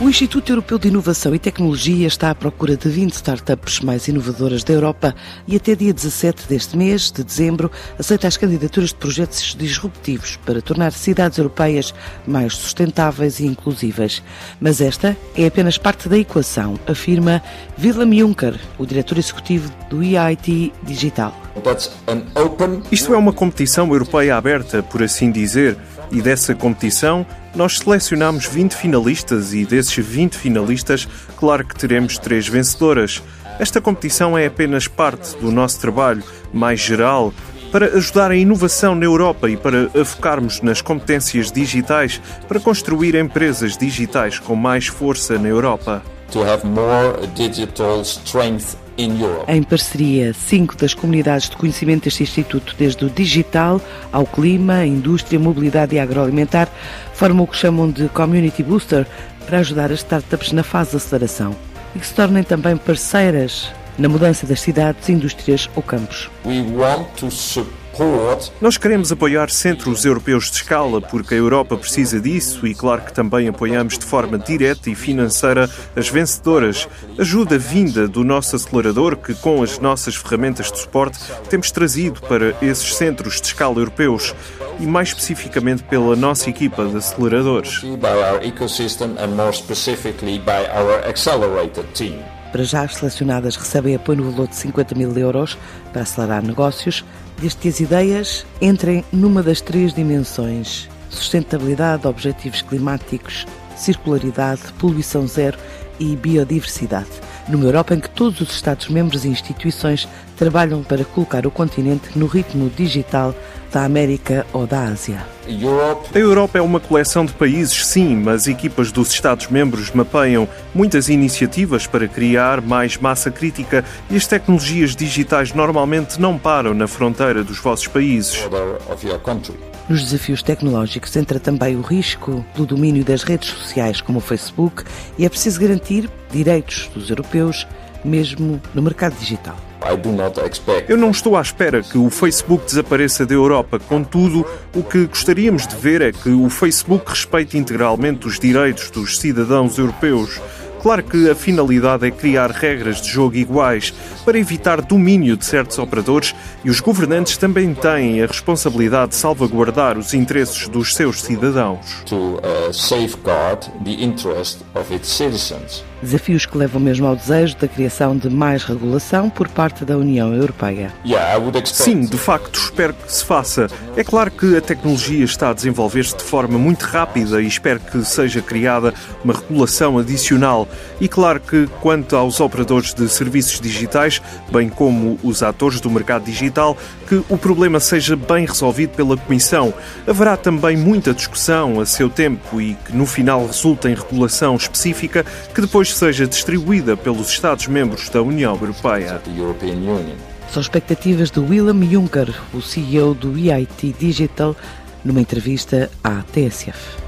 O Instituto Europeu de Inovação e Tecnologia está à procura de 20 startups mais inovadoras da Europa e até dia 17 deste mês, de dezembro, aceita as candidaturas de projetos disruptivos para tornar cidades europeias mais sustentáveis e inclusivas. Mas esta é apenas parte da equação, afirma Willem Juncker, o diretor executivo do EIT Digital. Isto é uma competição europeia aberta, por assim dizer, e dessa competição nós selecionamos 20 finalistas e desses 20 finalistas, claro que teremos três vencedoras. Esta competição é apenas parte do nosso trabalho mais geral para ajudar a inovação na Europa e para focarmos nas competências digitais para construir empresas digitais com mais força na Europa. To have more digital strength em parceria, cinco das comunidades de conhecimento deste Instituto, desde o digital ao clima, indústria, mobilidade e agroalimentar, formam o que chamam de Community Booster para ajudar as startups na fase de aceleração e que se tornem também parceiras na mudança das cidades, indústrias ou campos. We want to nós queremos apoiar centros europeus de escala porque a Europa precisa disso e, claro, que também apoiamos de forma direta e financeira as vencedoras. Ajuda vinda do nosso acelerador que, com as nossas ferramentas de suporte, temos trazido para esses centros de escala europeus e, mais especificamente, pela nossa equipa de aceleradores. Para já, as selecionadas recebem apoio no valor de 50 mil euros para acelerar negócios, desde que as ideias entrem numa das três dimensões: sustentabilidade, objetivos climáticos, circularidade, poluição zero e biodiversidade. Numa Europa em que todos os Estados-membros e instituições trabalham para colocar o continente no ritmo digital da América ou da Ásia. A Europa é uma coleção de países, sim, mas equipas dos Estados-membros mapeiam muitas iniciativas para criar mais massa crítica e as tecnologias digitais normalmente não param na fronteira dos vossos países. Nos desafios tecnológicos entra também o risco do domínio das redes sociais como o Facebook e é preciso garantir direitos dos europeus mesmo no mercado digital. Eu não estou à espera que o Facebook desapareça da Europa. Contudo, o que gostaríamos de ver é que o Facebook respeite integralmente os direitos dos cidadãos europeus. Claro que a finalidade é criar regras de jogo iguais para evitar domínio de certos operadores e os governantes também têm a responsabilidade de salvaguardar os interesses dos seus cidadãos. To uh, Desafios que levam mesmo ao desejo da criação de mais regulação por parte da União Europeia. Sim, de facto, espero que se faça. É claro que a tecnologia está a desenvolver-se de forma muito rápida e espero que seja criada uma regulação adicional. E claro que, quanto aos operadores de serviços digitais, bem como os atores do mercado digital, que o problema seja bem resolvido pela Comissão. Haverá também muita discussão a seu tempo e que no final resulte em regulação específica que depois seja distribuída pelos Estados-membros da União Europeia. São expectativas de Willem Juncker, o CEO do EIT Digital, numa entrevista à TSF.